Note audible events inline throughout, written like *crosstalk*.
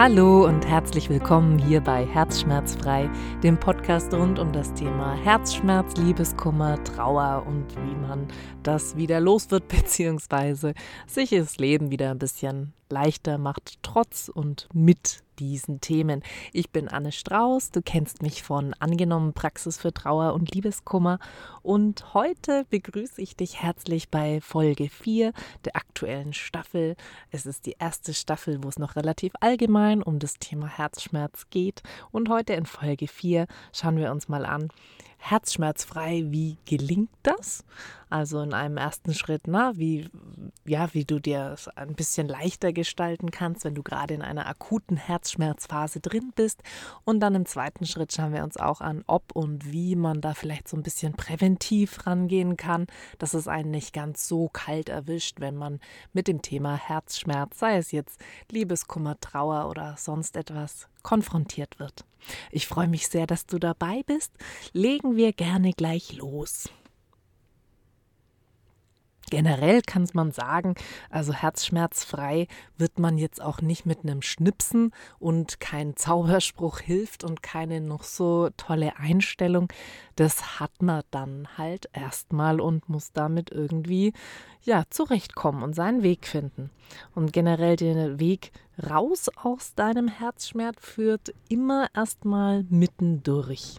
Hallo und herzlich willkommen hier bei Herzschmerzfrei, dem Podcast rund um das Thema Herzschmerz, Liebeskummer, Trauer und wie man das wieder los wird, *laughs* beziehungsweise sich das Leben wieder ein bisschen leichter macht, trotz und mit diesen Themen. Ich bin Anne Strauß, du kennst mich von Angenommen Praxis für Trauer und Liebeskummer und heute begrüße ich dich herzlich bei Folge 4 der aktuellen Staffel. Es ist die erste Staffel, wo es noch relativ allgemein um das Thema Herzschmerz geht und heute in Folge 4 schauen wir uns mal an, herzschmerzfrei, wie gelingt das? Also in einem ersten Schritt, na, wie, ja, wie du dir es ein bisschen leichter gestalten kannst, wenn du gerade in einer akuten Herzschmerzphase drin bist. Und dann im zweiten Schritt schauen wir uns auch an, ob und wie man da vielleicht so ein bisschen präventiv rangehen kann, dass es einen nicht ganz so kalt erwischt, wenn man mit dem Thema Herzschmerz, sei es jetzt Liebeskummer, Trauer oder sonst etwas, konfrontiert wird. Ich freue mich sehr, dass du dabei bist. Legen wir gerne gleich los. Generell kann man sagen, also herzschmerzfrei wird man jetzt auch nicht mit einem Schnipsen und kein Zauberspruch hilft und keine noch so tolle Einstellung. Das hat man dann halt erstmal und muss damit irgendwie ja zurechtkommen und seinen Weg finden. Und generell den Weg raus aus deinem Herzschmerz führt immer erstmal mittendurch.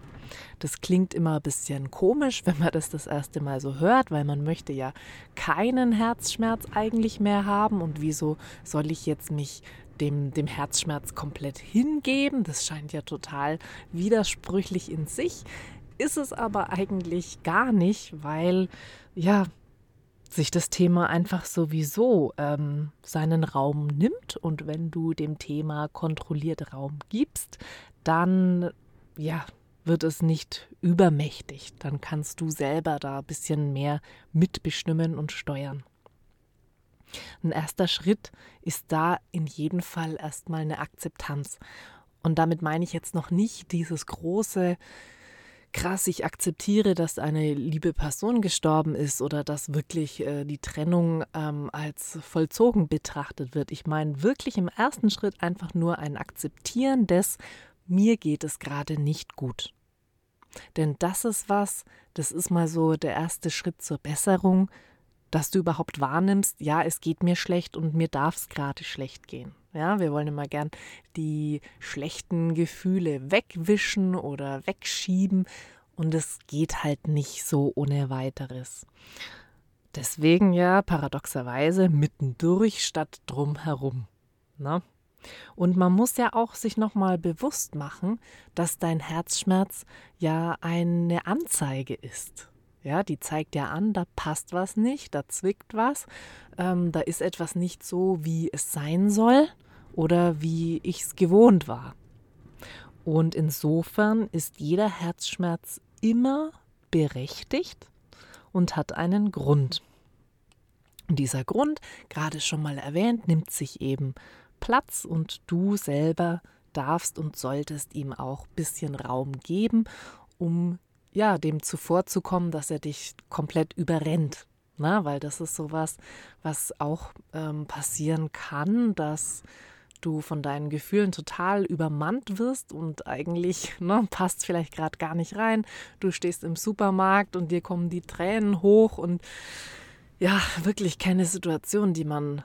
Das klingt immer ein bisschen komisch, wenn man das das erste Mal so hört, weil man möchte ja keinen Herzschmerz eigentlich mehr haben. Und wieso soll ich jetzt mich dem, dem Herzschmerz komplett hingeben? Das scheint ja total widersprüchlich in sich. Ist es aber eigentlich gar nicht, weil ja, sich das Thema einfach sowieso ähm, seinen Raum nimmt und wenn du dem Thema kontrolliert Raum gibst, dann ja, wird es nicht übermächtig. Dann kannst du selber da ein bisschen mehr mitbestimmen und steuern. Ein erster Schritt ist da in jedem Fall erstmal eine Akzeptanz. Und damit meine ich jetzt noch nicht dieses große, krass, ich akzeptiere, dass eine liebe Person gestorben ist oder dass wirklich äh, die Trennung ähm, als vollzogen betrachtet wird. Ich meine wirklich im ersten Schritt einfach nur ein Akzeptieren des, mir geht es gerade nicht gut. Denn das ist was, das ist mal so der erste Schritt zur Besserung, dass du überhaupt wahrnimmst, ja, es geht mir schlecht und mir darf es gerade schlecht gehen. Ja, wir wollen immer gern die schlechten Gefühle wegwischen oder wegschieben und es geht halt nicht so ohne weiteres. Deswegen ja paradoxerweise mittendurch statt drumherum. Na? Und man muss ja auch sich nochmal bewusst machen, dass dein Herzschmerz ja eine Anzeige ist. Ja, die zeigt ja an, da passt was nicht, da zwickt was, ähm, da ist etwas nicht so, wie es sein soll oder wie ich es gewohnt war. Und insofern ist jeder Herzschmerz immer berechtigt und hat einen Grund. Und dieser Grund, gerade schon mal erwähnt, nimmt sich eben Platz und du selber darfst und solltest ihm auch ein bisschen Raum geben, um ja, dem zuvorzukommen, dass er dich komplett überrennt. Na, weil das ist sowas, was auch ähm, passieren kann, dass du von deinen Gefühlen total übermannt wirst und eigentlich ne, passt vielleicht gerade gar nicht rein. Du stehst im Supermarkt und dir kommen die Tränen hoch und ja, wirklich keine Situation, die man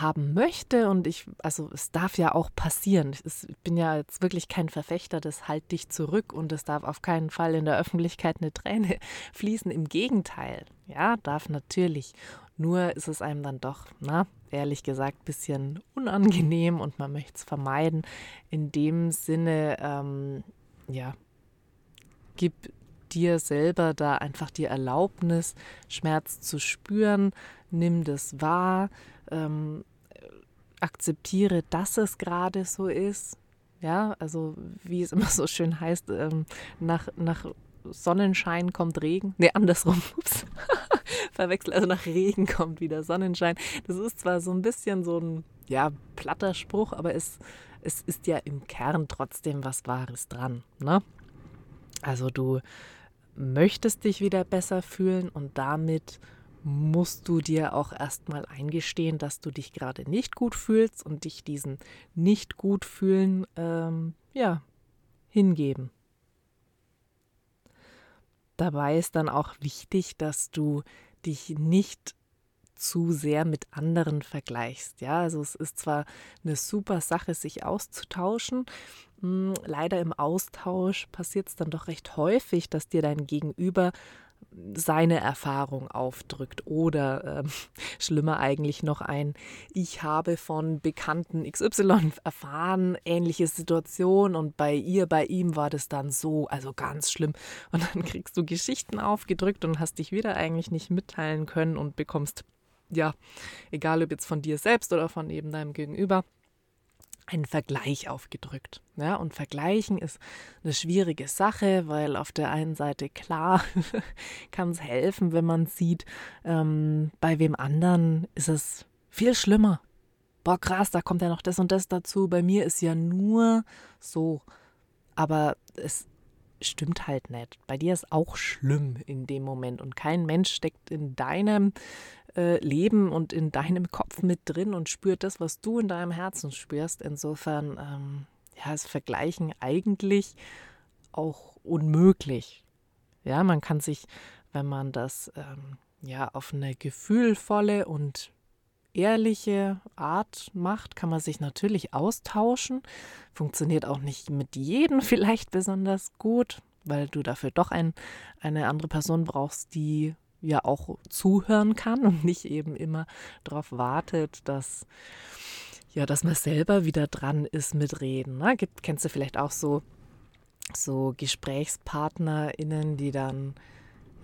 haben möchte und ich, also es darf ja auch passieren. Ich bin ja jetzt wirklich kein Verfechter das halt dich zurück und es darf auf keinen Fall in der Öffentlichkeit eine Träne *laughs* fließen. Im Gegenteil, ja, darf natürlich. Nur ist es einem dann doch, na, ehrlich gesagt, ein bisschen unangenehm und man möchte es vermeiden. In dem Sinne, ähm, ja, gib dir selber da einfach die Erlaubnis, Schmerz zu spüren, nimm das wahr, ähm, akzeptiere, dass es gerade so ist. Ja, also wie es immer *laughs* so schön heißt, ähm, nach, nach Sonnenschein kommt Regen. Nee, andersrum. *laughs* Ups. Verwechsel. Also nach Regen kommt wieder Sonnenschein. Das ist zwar so ein bisschen so ein, ja, platter Spruch, aber es, es ist ja im Kern trotzdem was Wahres dran. Ne? Also du möchtest dich wieder besser fühlen und damit musst du dir auch erstmal eingestehen, dass du dich gerade nicht gut fühlst und dich diesen nicht gut fühlen, ähm, ja, hingeben. Dabei ist dann auch wichtig, dass du dich nicht zu sehr mit anderen vergleichst. Ja, also es ist zwar eine super Sache, sich auszutauschen. Hm, leider im Austausch passiert es dann doch recht häufig, dass dir dein Gegenüber seine Erfahrung aufdrückt oder äh, *laughs* schlimmer eigentlich noch ein, ich habe von Bekannten XY erfahren, ähnliche Situation und bei ihr, bei ihm war das dann so, also ganz schlimm. *laughs* Und dann kriegst du Geschichten aufgedrückt und hast dich wieder eigentlich nicht mitteilen können und bekommst, ja, egal ob jetzt von dir selbst oder von eben deinem Gegenüber, einen Vergleich aufgedrückt. Ja, und vergleichen ist eine schwierige Sache, weil auf der einen Seite klar *laughs* kann es helfen, wenn man sieht, ähm, bei wem anderen ist es viel schlimmer. Boah, krass, da kommt ja noch das und das dazu. Bei mir ist ja nur so. Aber es stimmt halt nicht. Bei dir ist auch schlimm in dem Moment und kein Mensch steckt in deinem äh, Leben und in deinem Kopf mit drin und spürt das, was du in deinem Herzen spürst. Insofern ähm, ja, ist Vergleichen eigentlich auch unmöglich. Ja, man kann sich, wenn man das ähm, ja auf eine gefühlvolle und ehrliche Art macht, kann man sich natürlich austauschen. Funktioniert auch nicht mit jedem *laughs* vielleicht besonders gut, weil du dafür doch ein, eine andere Person brauchst, die ja auch zuhören kann und nicht eben immer darauf wartet, dass ja, dass man selber wieder dran ist mit Reden. Ne? Gibt, kennst du vielleicht auch so, so GesprächspartnerInnen, die dann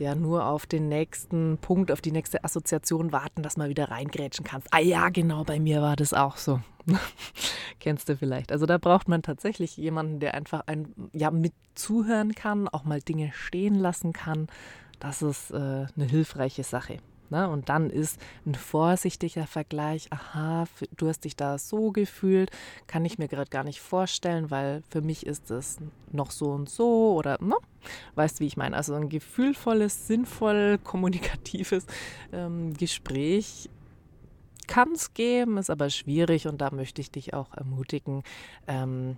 ja nur auf den nächsten Punkt, auf die nächste Assoziation warten, dass man wieder reingrätschen kann. Ah ja, genau, bei mir war das auch so. *laughs* Kennst du vielleicht. Also da braucht man tatsächlich jemanden, der einfach ein, ja, mit zuhören kann, auch mal Dinge stehen lassen kann, das ist äh, eine hilfreiche Sache. Ne? Und dann ist ein vorsichtiger Vergleich, aha, du hast dich da so gefühlt, kann ich mir gerade gar nicht vorstellen, weil für mich ist es noch so und so oder, ne? weißt wie ich meine. Also ein gefühlvolles, sinnvoll *laughs* kommunikatives ähm, Gespräch kann es geben, ist aber schwierig und da möchte ich dich auch ermutigen, ähm,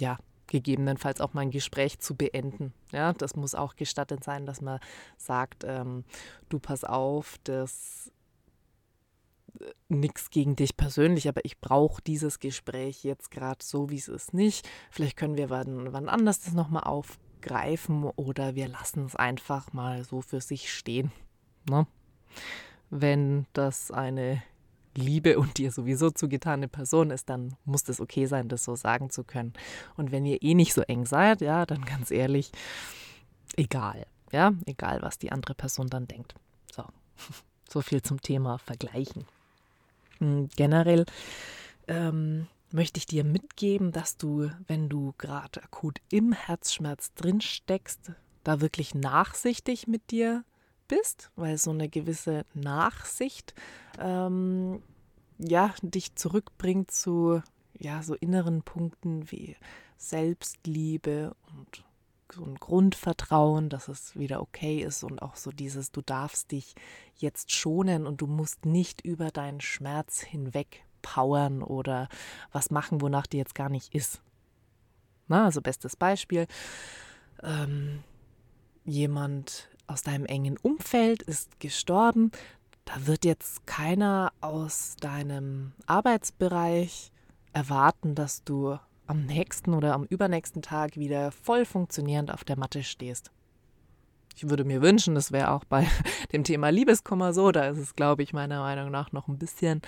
ja, gegebenenfalls auch mal ein Gespräch zu beenden. Ja, das muss auch gestattet sein, dass man sagt, ähm, du pass auf, das äh, nichts gegen dich persönlich, aber ich brauche dieses Gespräch jetzt gerade so, wie es ist, nicht. Vielleicht können wir wann, wann anders das nochmal aufgreifen oder wir lassen es einfach mal so für sich stehen. Ne? Wenn das eine liebe und dir sowieso zugetane Person ist, dann muss das okay sein, das so sagen zu können. Und wenn ihr eh nicht so eng seid, ja, dann ganz ehrlich, egal. Ja, egal, was die andere Person dann denkt. So, *laughs* so viel zum Thema Vergleichen. Hm, generell ähm, möchte ich dir mitgeben, dass du, wenn du gerade akut im Herzschmerz drin steckst, da wirklich nachsichtig mit dir bist, weil so eine gewisse Nachsicht ähm, ja, dich zurückbringt zu ja, so inneren Punkten wie Selbstliebe und so ein Grundvertrauen, dass es wieder okay ist und auch so dieses, du darfst dich jetzt schonen und du musst nicht über deinen Schmerz hinweg powern oder was machen, wonach dir jetzt gar nicht ist. Na, also bestes Beispiel, ähm, jemand aus deinem engen Umfeld ist gestorben, da wird jetzt keiner aus deinem Arbeitsbereich erwarten, dass du am nächsten oder am übernächsten Tag wieder voll funktionierend auf der Matte stehst. Ich würde mir wünschen, das wäre auch bei *laughs* dem Thema Liebeskummer so. Da ist es, glaube ich, meiner Meinung nach noch ein bisschen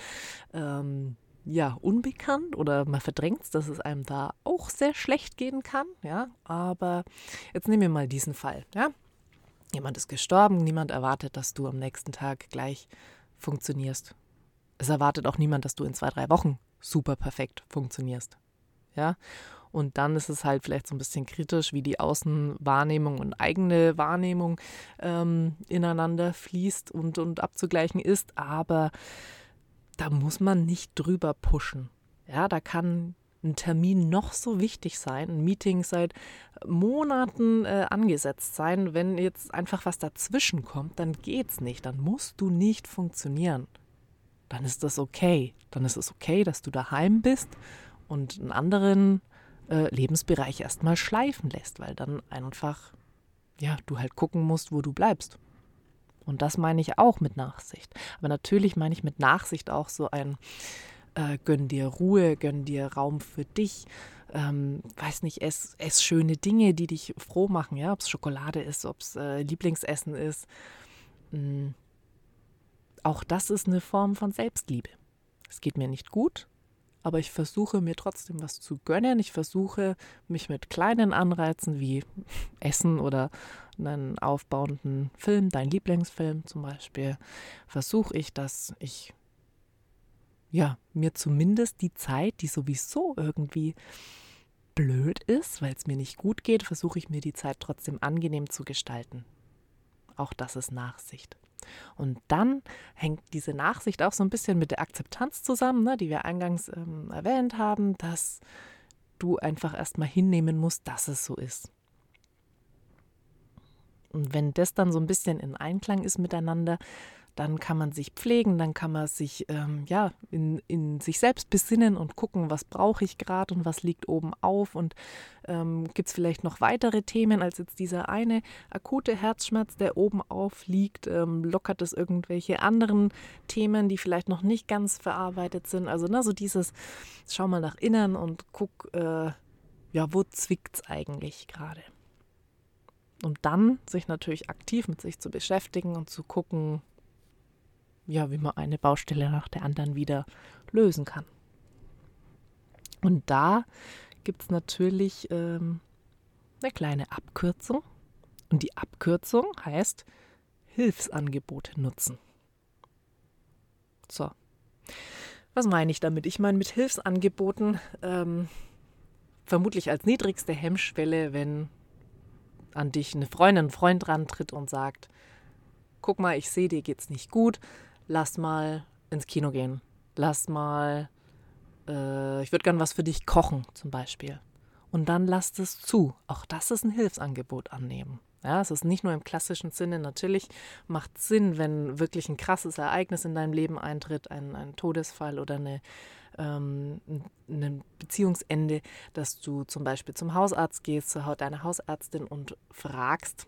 ähm, ja, unbekannt oder man verdrängt es, dass es einem da auch sehr schlecht gehen kann. Ja, aber jetzt nehmen wir mal diesen Fall. Ja, Jemand ist gestorben, niemand erwartet, dass du am nächsten Tag gleich funktionierst. Es erwartet auch niemand, dass du in zwei, drei Wochen super perfekt funktionierst. Ja? Und dann ist es halt vielleicht so ein bisschen kritisch, wie die Außenwahrnehmung und eigene Wahrnehmung ähm, ineinander fließt und, und abzugleichen ist. Aber da muss man nicht drüber pushen. Ja, da kann ein Termin noch so wichtig sein, ein Meeting seit Monaten äh, angesetzt sein. Wenn jetzt einfach was dazwischen kommt, dann geht's nicht. Dann musst du nicht funktionieren. Dann ist das okay. Dann ist es okay, dass du daheim bist und einen anderen äh, Lebensbereich erstmal schleifen lässt, weil dann einfach, ja, du halt gucken musst, wo du bleibst. Und das meine ich auch mit Nachsicht. Aber natürlich meine ich mit Nachsicht auch so ein äh, gönn dir Ruhe, gönn dir Raum für dich. Ähm, weiß nicht, ess, ess schöne Dinge, die dich froh machen, ja, ob es Schokolade ist, ob es äh, Lieblingsessen ist. Mhm. Auch das ist eine Form von Selbstliebe. Es geht mir nicht gut, aber ich versuche mir trotzdem was zu gönnen. Ich versuche mich mit kleinen Anreizen wie *laughs* Essen oder einen aufbauenden Film, dein Lieblingsfilm zum Beispiel, versuche ich, dass ich ja mir zumindest die Zeit, die sowieso irgendwie blöd ist, weil es mir nicht gut geht, versuche ich mir die Zeit trotzdem angenehm zu gestalten. Auch das ist Nachsicht. Und dann hängt diese Nachsicht auch so ein bisschen mit der Akzeptanz zusammen, ne, die wir eingangs ähm, erwähnt haben, dass du einfach erstmal hinnehmen musst, dass es so ist. Und wenn das dann so ein bisschen in Einklang ist miteinander, dann kann man sich pflegen, dann kann man sich ähm, ja in, in sich selbst besinnen und gucken, was brauche ich gerade und was liegt oben auf und ähm, gibt es vielleicht noch weitere Themen als jetzt dieser eine akute Herzschmerz, der oben auf liegt, ähm, lockert es irgendwelche anderen Themen, die vielleicht noch nicht ganz verarbeitet sind. Also ne, so dieses, schau mal nach innen und guck, äh, ja, wo zwickt es eigentlich gerade? Um dann sich natürlich aktiv mit sich zu beschäftigen und zu gucken, ja, wie man eine Baustelle nach der anderen wieder lösen kann. Und da gibt es natürlich ähm, eine kleine Abkürzung. Und die Abkürzung heißt Hilfsangebote nutzen. So. Was meine ich damit? Ich meine mit Hilfsangeboten ähm, vermutlich als niedrigste Hemmschwelle, wenn an dich eine Freundin, ein Freund rantritt und sagt, guck mal, ich sehe, dir geht's nicht gut, lass mal ins Kino gehen. Lass mal, äh, ich würde gern was für dich kochen zum Beispiel. Und dann lass es zu. Auch das ist ein Hilfsangebot annehmen. Ja, es ist nicht nur im klassischen Sinne. Natürlich macht Sinn, wenn wirklich ein krasses Ereignis in deinem Leben eintritt, ein, ein Todesfall oder eine, ähm, ein Beziehungsende, dass du zum Beispiel zum Hausarzt gehst, zu deiner Hausärztin und fragst,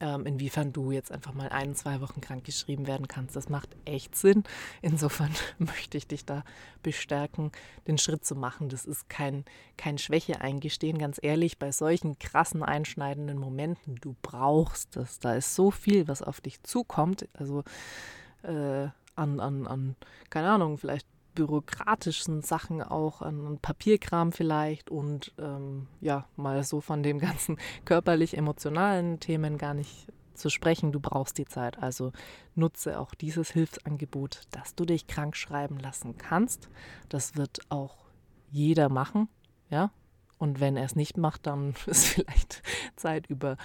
ähm, inwiefern du jetzt einfach mal ein, zwei Wochen krank geschrieben werden kannst. Das macht echt Sinn. Insofern *laughs* möchte ich dich da bestärken, den Schritt zu machen. Das ist kein, kein Schwäche eingestehen, ganz ehrlich, bei solchen krassen, einschneidenden Momenten, du brauchst das. Da ist so viel, was auf dich zukommt. Also äh, an, an, an, keine Ahnung, vielleicht bürokratischen Sachen auch, an Papierkram vielleicht und ähm, ja, mal so von dem *laughs* ganzen körperlich-emotionalen Themen gar nicht zu sprechen. Du brauchst die Zeit. Also nutze auch dieses Hilfsangebot, dass du dich krank schreiben lassen kannst. Das wird auch jeder machen, ja. Und wenn er es nicht macht, dann *laughs* ist vielleicht Zeit, über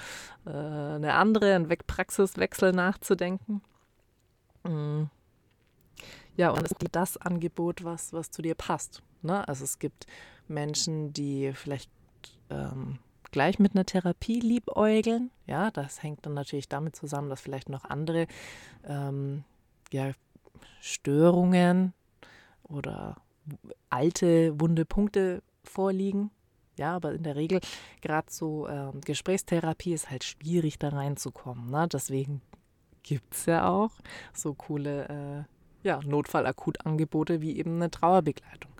äh, eine andere, Praxiswechsel nachzudenken. Mhm. Ja, und es ist das Angebot, was, was zu dir passt. Ne? Also es gibt Menschen, die vielleicht ähm, gleich mit einer Therapie liebäugeln. Ja, das hängt dann natürlich damit zusammen, dass vielleicht noch andere ähm, ja, Störungen oder alte wunde Punkte vorliegen. Ja, aber in der Regel, gerade so ähm, Gesprächstherapie ist halt schwierig, da reinzukommen. Ne? Deswegen gibt es ja auch so coole äh, ja, Notfallakutangebote wie eben eine Trauerbegleitung.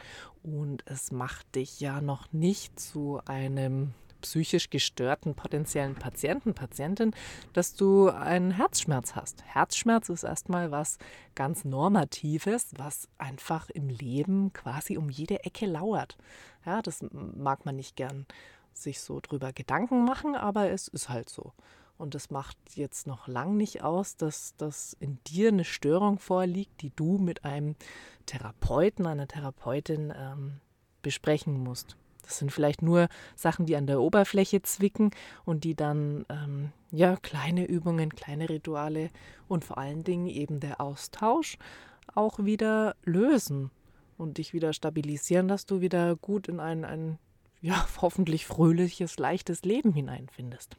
Und es macht dich ja noch nicht zu einem psychisch gestörten potenziellen Patienten, Patientin, dass du einen Herzschmerz hast. Herzschmerz ist erstmal was ganz Normatives, was einfach im Leben quasi um jede Ecke lauert. Ja, das mag man nicht gern sich so drüber Gedanken machen, aber es ist halt so. Und das macht jetzt noch lang nicht aus, dass, dass in dir eine Störung vorliegt, die du mit einem Therapeuten, einer Therapeutin ähm, besprechen musst. Das sind vielleicht nur Sachen, die an der Oberfläche zwicken und die dann ähm, ja kleine Übungen, kleine Rituale und vor allen Dingen eben der Austausch auch wieder lösen. und dich wieder stabilisieren, dass du wieder gut in ein, ein ja, *laughs* hoffentlich fröhliches, leichtes Leben hineinfindest.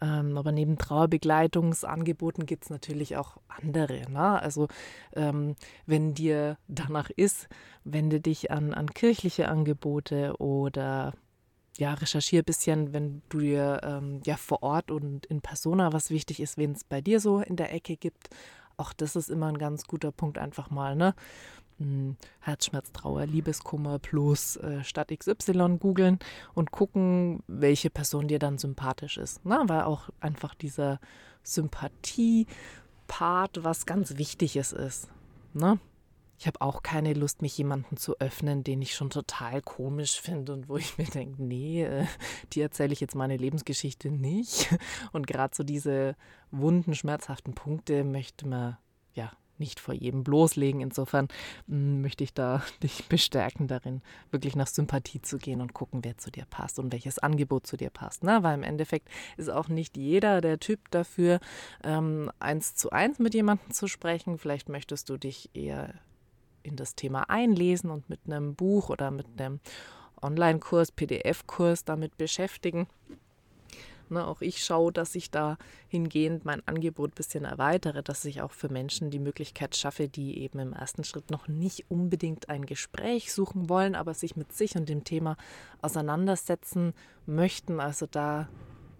Ähm, aber neben Trauerbegleitungsangeboten gibt es natürlich auch andere. Ne? Also ähm, wenn dir danach ist, wende dich an, an kirchliche Angebote oder ja, recherchiere ein bisschen, wenn du dir ähm, ja vor Ort und in Persona was wichtig ist, wen es bei dir so in der Ecke gibt. Auch das ist immer ein ganz guter Punkt, einfach mal, ne? Hm, Herzschmerz, Trauer, Liebeskummer plus äh, Stadt XY googeln und gucken, welche Person dir dann sympathisch ist. Na, weil auch einfach dieser Sympathie-Part was ganz Wichtiges ist. Ne? Ich habe auch keine Lust, mich jemandem zu öffnen, den ich schon total komisch finde und wo ich mir denke, nee, äh, die erzähle ich jetzt meine Lebensgeschichte nicht. Und gerade so diese wunden, schmerzhaften Punkte möchte man ja nicht vor jedem bloßlegen. Insofern hm, möchte ich da *laughs* dich bestärken darin, wirklich nach Sympathie zu gehen und gucken, wer zu dir passt und welches Angebot zu dir passt. Ne? Weil im Endeffekt ist auch nicht jeder der Typ dafür, ähm, eins zu eins mit jemandem zu sprechen. Vielleicht möchtest du dich eher in das Thema einlesen und mit einem Buch oder mit einem Online-Kurs, PDF-Kurs damit beschäftigen. Ne, auch ich schaue, dass ich da hingehend mein Angebot ein bisschen erweitere, dass ich auch für Menschen die Möglichkeit schaffe, die eben im ersten Schritt noch nicht unbedingt ein Gespräch suchen wollen, aber sich mit sich und dem Thema auseinandersetzen möchten. Also da,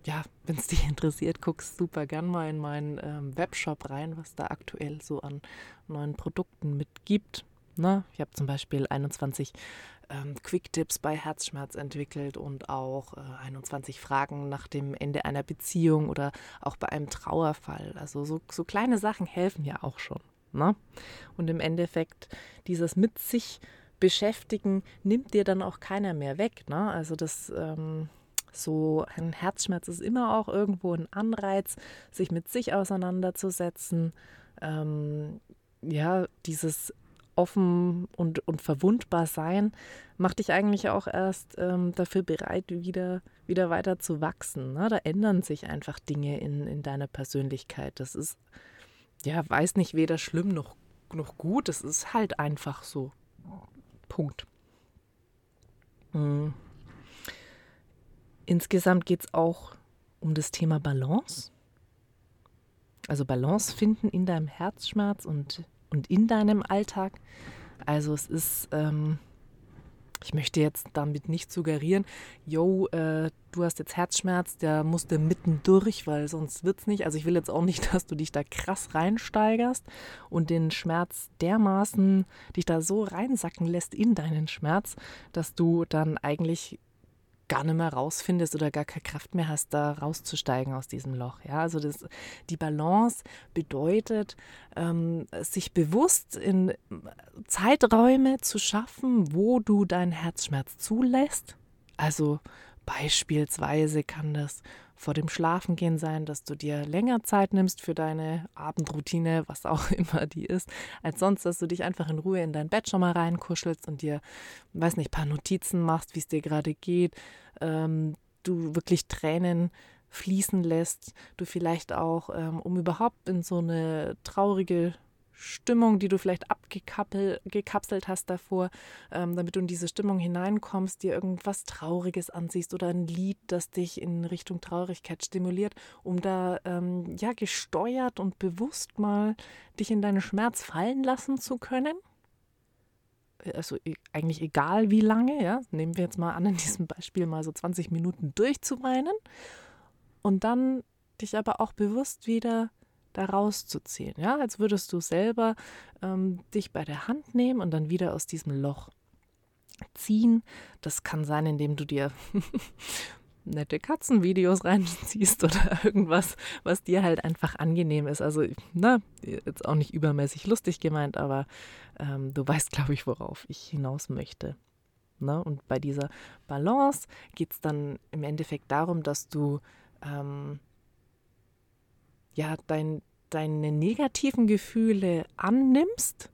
ja, wenn es *laughs* dich interessiert, guckst super gern mal in meinen ähm, Webshop rein, was da aktuell so an neuen Produkten mitgibt. Ne? Ich habe zum Beispiel 21 ähm, Quick-Tipps bei Herzschmerz entwickelt und auch äh, 21 Fragen nach dem Ende einer Beziehung oder auch bei einem Trauerfall. Also so, so kleine Sachen helfen ja auch schon. Ne? Und im Endeffekt dieses mit sich beschäftigen nimmt dir dann auch keiner mehr weg. Ne? Also das ähm, so ein Herzschmerz ist immer auch irgendwo ein Anreiz, sich mit sich auseinanderzusetzen. Ähm, ja, dieses offen und, und verwundbar sein, macht dich eigentlich auch erst ähm, dafür bereit, wieder, wieder weiter zu wachsen. Ne? Da ändern sich einfach Dinge in, in deiner Persönlichkeit. Das ist, ja, weiß nicht, weder schlimm noch, noch gut. Es ist halt einfach so. Punkt. Mhm. Insgesamt geht es auch um das Thema Balance. Also Balance finden in deinem Herzschmerz und und in deinem Alltag. Also es ist, ähm, ich möchte jetzt damit nicht suggerieren, yo, äh, du hast jetzt Herzschmerz, der musste mitten durch, weil sonst wird es nicht. Also ich will jetzt auch nicht, *laughs* dass du dich da krass reinsteigerst und den Schmerz dermaßen dich da so reinsacken lässt in deinen Schmerz, dass du dann eigentlich gar nicht mehr rausfindest oder gar keine Kraft mehr hast, da rauszusteigen aus diesem Loch. Ja, also das, die Balance bedeutet, ähm, sich bewusst in Zeiträume zu schaffen, wo du deinen Herzschmerz zulässt. Also beispielsweise kann das vor dem Schlafengehen sein, dass du dir länger Zeit nimmst für deine Abendroutine, was auch *laughs* immer die ist, als sonst, dass du dich einfach in Ruhe in dein Bett schon mal reinkuschelst und dir, weiß nicht, paar Notizen machst, wie es dir gerade geht, ähm, du wirklich Tränen fließen lässt, du vielleicht auch, ähm, um überhaupt in so eine traurige Stimmung, die du vielleicht abgekapselt hast davor, ähm, damit du in diese Stimmung hineinkommst, dir irgendwas Trauriges ansiehst oder ein Lied, das dich in Richtung Traurigkeit stimuliert, um da ähm, ja gesteuert und bewusst mal dich in deinen Schmerz fallen lassen zu können. Also e, eigentlich egal wie lange, ja, nehmen wir jetzt mal an, in diesem Beispiel mal so 20 Minuten durchzuweinen und dann dich aber auch bewusst wieder da rauszuziehen. Ja, als würdest du selber ähm, dich bei der Hand nehmen und dann wieder aus diesem Loch ziehen. Das kann sein, indem du dir *laughs* nette Katzenvideos reinziehst oder *laughs* irgendwas, was dir halt einfach angenehm ist. Also, na, jetzt auch nicht übermäßig lustig gemeint, aber ähm, du weißt, glaube ich, worauf ich hinaus möchte. Ne? Und bei dieser Balance geht es dann im Endeffekt darum, dass du ähm, ja, dein, deine negativen Gefühle annimmst,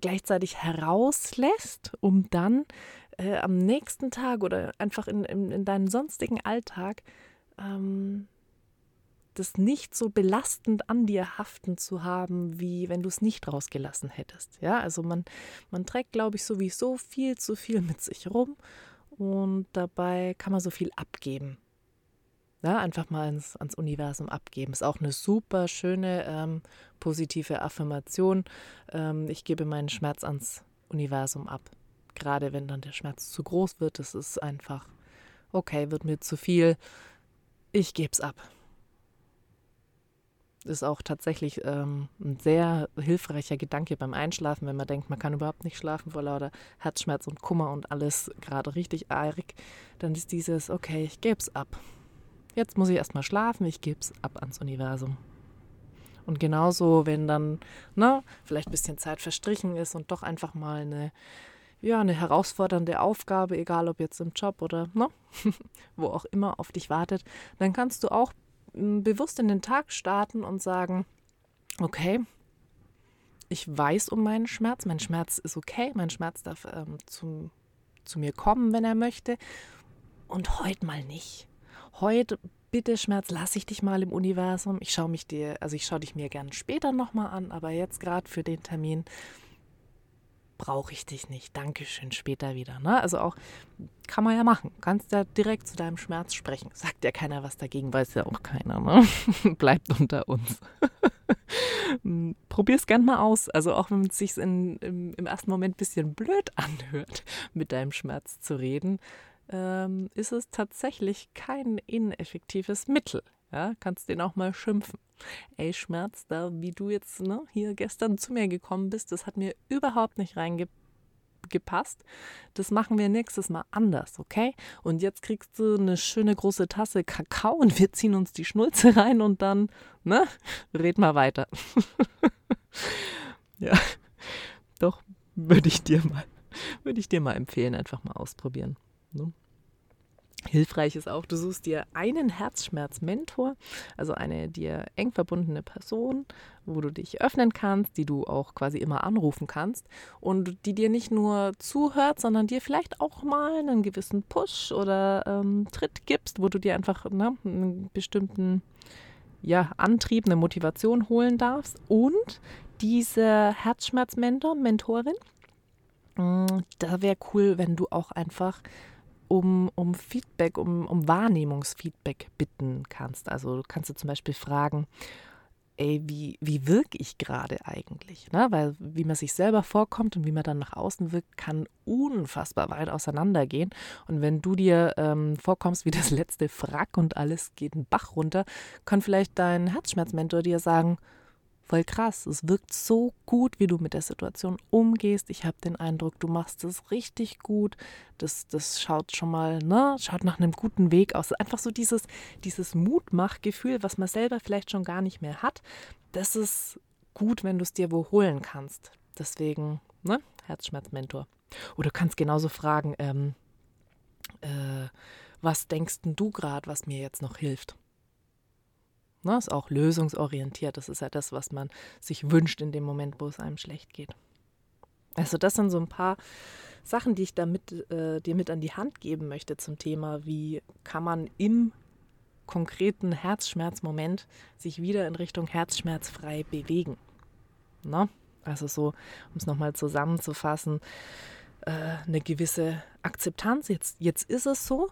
gleichzeitig herauslässt, um dann äh, am nächsten Tag oder einfach in, in, in deinen sonstigen Alltag ähm, das nicht so belastend an dir haften zu haben, wie wenn du es nicht rausgelassen hättest. Ja, also man, man trägt, glaube ich, sowieso viel zu viel mit sich rum und dabei kann man so viel abgeben. Ja, einfach mal ans, ans Universum abgeben. Ist auch eine super schöne ähm, positive Affirmation. Ähm, ich gebe meinen Schmerz ans Universum ab. Gerade wenn dann der Schmerz zu groß wird, das ist einfach, okay, wird mir zu viel, ich gebe es ab. Ist auch tatsächlich ähm, ein sehr hilfreicher Gedanke beim Einschlafen, wenn man denkt, man kann überhaupt nicht schlafen vor lauter Herzschmerz und Kummer und alles gerade richtig eilig. Dann ist dieses, okay, ich gebe es ab. Jetzt muss ich erstmal schlafen, ich gebe es ab ans Universum. Und genauso, wenn dann ne, vielleicht ein bisschen Zeit verstrichen ist und doch einfach mal eine ja, eine herausfordernde Aufgabe, egal ob jetzt im Job oder ne, *laughs* wo auch immer auf dich wartet, dann kannst du auch hm, bewusst in den Tag starten und sagen, okay, ich weiß um meinen Schmerz, mein Schmerz ist okay, mein Schmerz darf ähm, zu, zu mir kommen, wenn er möchte. Und heute mal nicht. Heute, bitte Schmerz, lasse ich dich mal im Universum. Ich schaue mich dir, also ich schaue dich mir gerne später nochmal an, aber jetzt gerade für den Termin brauche ich dich nicht. Dankeschön, später wieder. Ne? Also auch kann man ja machen. Kannst ja direkt zu deinem Schmerz sprechen. Sagt ja keiner was dagegen, weiß ja auch keiner. Ne? *laughs* Bleibt unter uns. *laughs* Probier es gern mal aus. Also auch wenn es sich im, im ersten Moment ein bisschen blöd anhört, mit deinem Schmerz zu reden, ähm, ist es tatsächlich kein ineffektives Mittel. Ja, kannst den auch mal schimpfen. Ey, Schmerz, da wie du jetzt ne, hier gestern zu mir gekommen bist, das hat mir überhaupt nicht reingepasst. Das machen wir nächstes Mal anders, okay? Und jetzt kriegst du eine schöne große Tasse Kakao und wir ziehen uns die Schnulze *laughs* rein und dann, ne, red mal weiter. *laughs* ja, doch, würde ich dir mal, würde ich dir mal empfehlen, einfach mal ausprobieren. Ne? Hilfreich ist auch, du suchst dir einen Herzschmerz-Mentor, also eine dir eng verbundene Person, wo du dich öffnen kannst, die du auch quasi immer anrufen kannst und die dir nicht nur zuhört, sondern dir vielleicht auch mal einen gewissen Push oder ähm, Tritt gibst, wo du dir einfach ne, einen bestimmten ja, Antrieb, eine Motivation holen darfst. Und diese Herzschmerz-Mentor, Mentorin, mm, da wäre cool, wenn du auch einfach um, um Feedback, um, um Wahrnehmungsfeedback bitten kannst. Also du kannst du zum Beispiel fragen, ey, wie, wie wirke ich gerade eigentlich? Ne? Weil wie man sich selber vorkommt und wie man dann nach außen wirkt, kann unfassbar weit auseinandergehen. Und wenn du dir ähm, vorkommst wie das letzte Frack und alles geht einen Bach runter, kann vielleicht dein Herzschmerzmentor dir sagen, voll krass. Es wirkt so gut, wie du mit der Situation umgehst. Ich habe den Eindruck, du machst es richtig gut. Das, das schaut schon mal, ne, schaut nach einem guten Weg aus. Einfach so dieses, dieses Mutmachgefühl, was man selber vielleicht schon gar nicht mehr hat. Das ist gut, wenn du es dir wo holen kannst. Deswegen, ne, Herzschmerzmentor. Oder du kannst genauso fragen, ähm, äh, was denkst du gerade, was mir jetzt noch hilft? Ne, ist auch lösungsorientiert. Das ist ja das, was man sich wünscht in dem Moment, wo es einem schlecht geht. Also das sind so ein paar Sachen, die ich damit, äh, dir mit an die Hand geben möchte zum Thema, wie kann man im konkreten Herzschmerzmoment sich wieder in Richtung herzschmerzfrei bewegen. Ne? Also so, um es nochmal zusammenzufassen, äh, eine gewisse Akzeptanz. Jetzt, jetzt ist es so,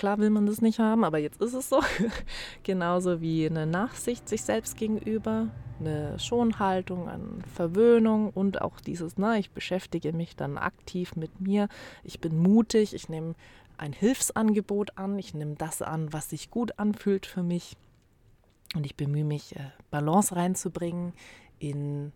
Klar will man das nicht haben, aber jetzt ist es so. *laughs* Genauso wie eine Nachsicht sich selbst gegenüber, eine Schonhaltung, eine Verwöhnung und auch dieses, na, ich beschäftige mich dann aktiv mit mir, ich bin mutig, ich nehme ein Hilfsangebot an, ich nehme das an, was sich gut anfühlt für mich und ich bemühe mich, äh, Balance reinzubringen in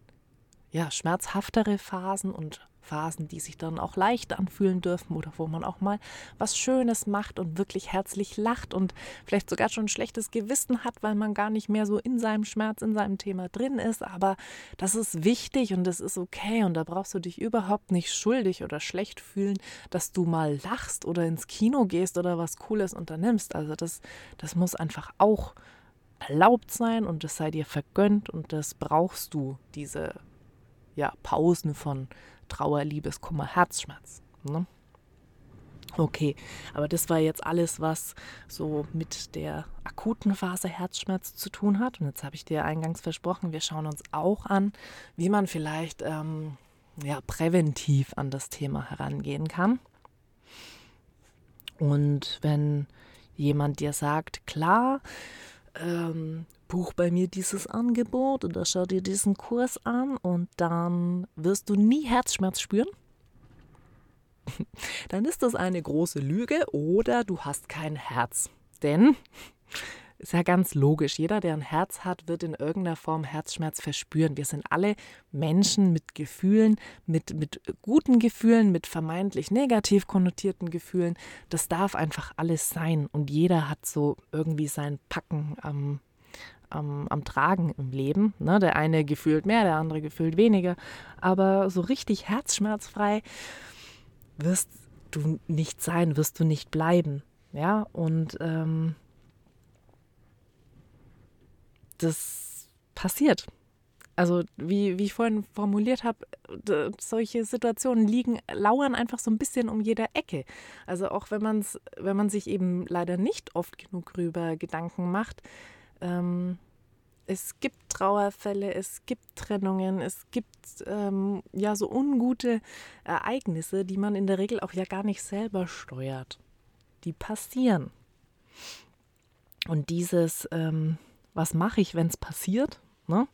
ja, schmerzhaftere Phasen und Phasen, die sich dann auch leicht anfühlen dürfen oder wo man auch mal was Schönes macht und wirklich herzlich lacht und vielleicht sogar schon ein schlechtes Gewissen hat, weil man gar nicht mehr so in seinem Schmerz, in seinem Thema drin ist. Aber das ist wichtig und das ist okay und da brauchst du dich überhaupt nicht schuldig oder schlecht fühlen, dass du mal lachst oder ins Kino gehst oder was Cooles unternimmst. Also das, das muss einfach auch erlaubt sein und das sei dir vergönnt und das brauchst du, diese ja, Pausen von Trauer, Liebeskummer, Herzschmerz. Ne? Okay, aber das war jetzt alles, was so mit der akuten Phase Herzschmerz zu tun hat. Und jetzt habe ich dir eingangs versprochen, wir schauen uns auch an, wie man vielleicht ähm, ja, präventiv an das Thema herangehen kann. Und wenn jemand dir sagt, klar, ähm, buch bei mir dieses Angebot oder schau dir diesen Kurs an und dann wirst du nie Herzschmerz spüren, *laughs* dann ist das eine große Lüge oder du hast kein Herz. Denn ist ja ganz logisch. Jeder, der ein Herz hat, wird in irgendeiner Form Herzschmerz verspüren. Wir sind alle Menschen mit Gefühlen, mit, mit guten Gefühlen, mit vermeintlich negativ konnotierten Gefühlen. Das darf einfach alles sein. Und jeder hat so irgendwie sein Packen am, am, am Tragen im Leben. Ne? Der eine gefühlt mehr, der andere gefühlt weniger. Aber so richtig herzschmerzfrei wirst du nicht sein, wirst du nicht bleiben. Ja, und ähm, das passiert. Also wie, wie ich vorhin formuliert habe, solche Situationen liegen, lauern einfach so ein bisschen um jeder Ecke. Also auch wenn man wenn man sich eben leider nicht oft genug darüber Gedanken macht, ähm, es gibt Trauerfälle, es gibt Trennungen, es gibt ähm, ja so ungute Ereignisse, die man in der Regel auch ja gar nicht selber steuert. Die passieren. Und dieses ähm, was mache ich, wenn es passiert, ne?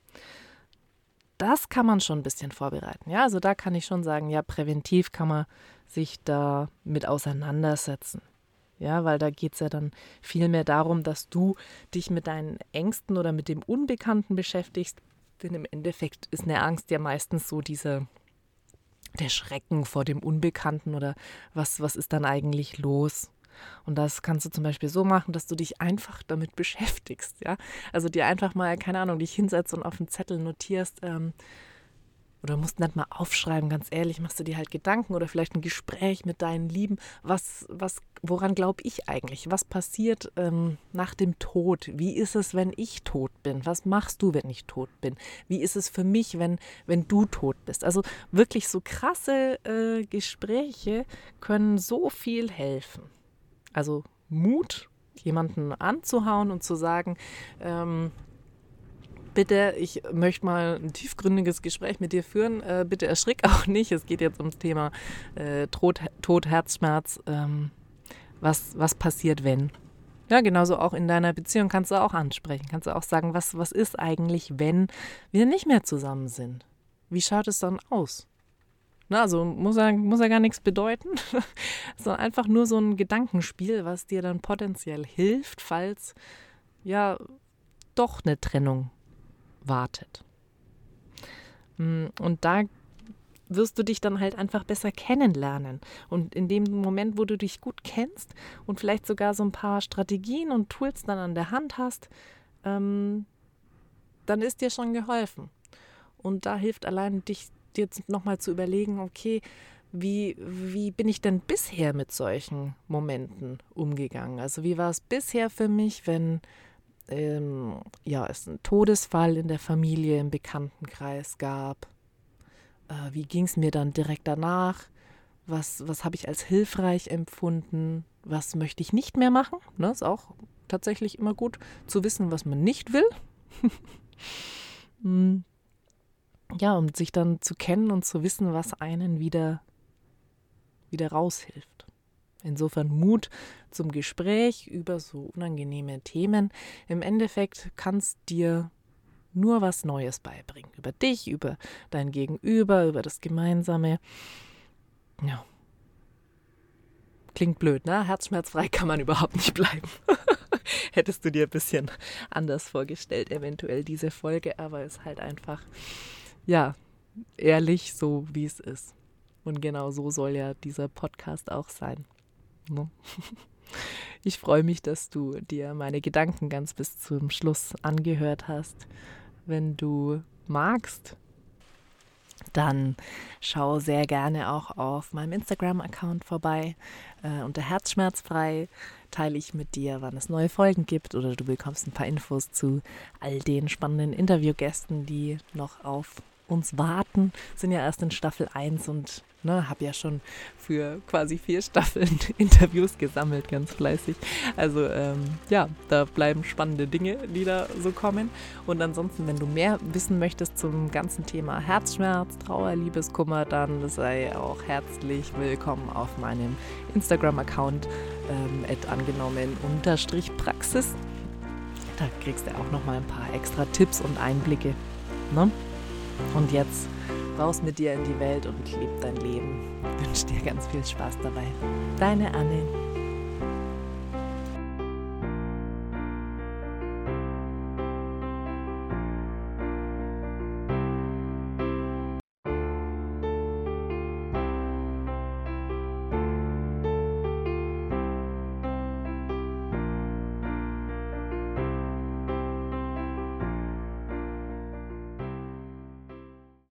das kann man schon ein bisschen vorbereiten. Ja, also da kann ich schon sagen, ja, präventiv kann man sich da mit auseinandersetzen. Ja, weil da geht es ja dann viel mehr darum, dass du dich mit deinen Ängsten oder mit dem Unbekannten beschäftigst. Denn im Endeffekt ist eine Angst ja meistens so diese, der Schrecken vor dem Unbekannten oder was, was ist dann eigentlich los? Und das kannst du zum Beispiel so machen, dass du dich einfach damit *laughs* beschäftigst, ja. Also dir einfach mal, keine Ahnung, dich hinsetzt und auf einen Zettel notierst, ähm, oder musst nicht mal aufschreiben, ganz ehrlich, machst du dir halt Gedanken oder vielleicht ein Gespräch mit deinen Lieben. Was, was, woran glaube ich eigentlich? Was passiert ähm, nach dem Tod? Wie ist es, wenn ich tot bin? Was machst du, wenn ich tot bin? Wie ist es für mich, wenn, wenn du tot bist? Also wirklich so krasse äh, Gespräche können so viel helfen. Also Mut, jemanden anzuhauen und zu sagen, ähm, bitte, ich möchte mal ein tiefgründiges Gespräch mit dir führen. Äh, bitte erschrick auch nicht. Es geht jetzt ums Thema äh, Tod, Tod, Herzschmerz. Ähm, was, was passiert, wenn? Ja, genauso auch in deiner Beziehung kannst du auch ansprechen. Kannst du auch sagen, was, was ist eigentlich, wenn wir nicht mehr zusammen sind? Wie schaut es dann aus? Na, also muss ja, muss ja gar nichts bedeuten, *laughs* sondern einfach nur so ein Gedankenspiel, was dir dann potenziell hilft, falls ja doch eine Trennung wartet. Mm, und da wirst du dich dann halt einfach besser kennenlernen. Und in dem Moment, wo du dich gut kennst und vielleicht sogar so ein paar Strategien und Tools dann an der Hand hast, ähm, dann ist dir schon geholfen. Und da hilft allein dich jetzt nochmal zu überlegen, okay, wie, wie bin ich denn bisher mit solchen Momenten umgegangen? Also wie war es bisher für mich, wenn ähm, ja, es einen Todesfall in der Familie, im Bekanntenkreis gab? Äh, wie ging es mir dann direkt danach? Was, was habe ich als hilfreich empfunden? Was möchte ich nicht mehr machen? Ne, ist auch tatsächlich immer gut zu wissen, was man nicht will. *laughs* hm ja, um sich dann zu kennen und zu wissen, was einen wieder, wieder raushilft. Insofern Mut zum Gespräch über so unangenehme Themen. Im Endeffekt kann es dir nur was Neues beibringen. Über dich, über dein Gegenüber, über das Gemeinsame. Ja. Klingt blöd, ne? Herzschmerzfrei kann man überhaupt nicht bleiben. *laughs* Hättest du dir ein bisschen anders vorgestellt, eventuell diese Folge, aber ist halt einfach ja, ehrlich, so wie es ist. Und genau so soll ja dieser Podcast auch sein. Ne? *laughs* Ich freue mich, dass du dir meine Gedanken ganz bis zum Schluss angehört hast. Wenn du magst, dann schau sehr gerne auch auf meinem Instagram-Account vorbei. Äh, unter Herzschmerzfrei teile ich mit dir, wann es neue Folgen gibt oder du bekommst ein paar Infos zu all den spannenden Interviewgästen, die noch auf uns warten. Sind ja erst in Staffel 1 und Ne, habe ja schon für quasi vier Staffeln *laughs* Interviews gesammelt, ganz fleißig. Also ähm, ja, da bleiben spannende Dinge, die da so kommen. Und ansonsten, wenn du mehr wissen möchtest zum ganzen Thema Herzschmerz, Trauer, Liebeskummer, dann sei auch herzlich willkommen auf meinem Instagram-Account ähm, angenommen-praxis. Da kriegst du auch noch mal ein paar extra Tipps und Einblicke. Ne? Und jetzt raus mit dir in die Welt und leb dein Leben. Ich wünsche dir ganz viel Spaß dabei. Deine Anne.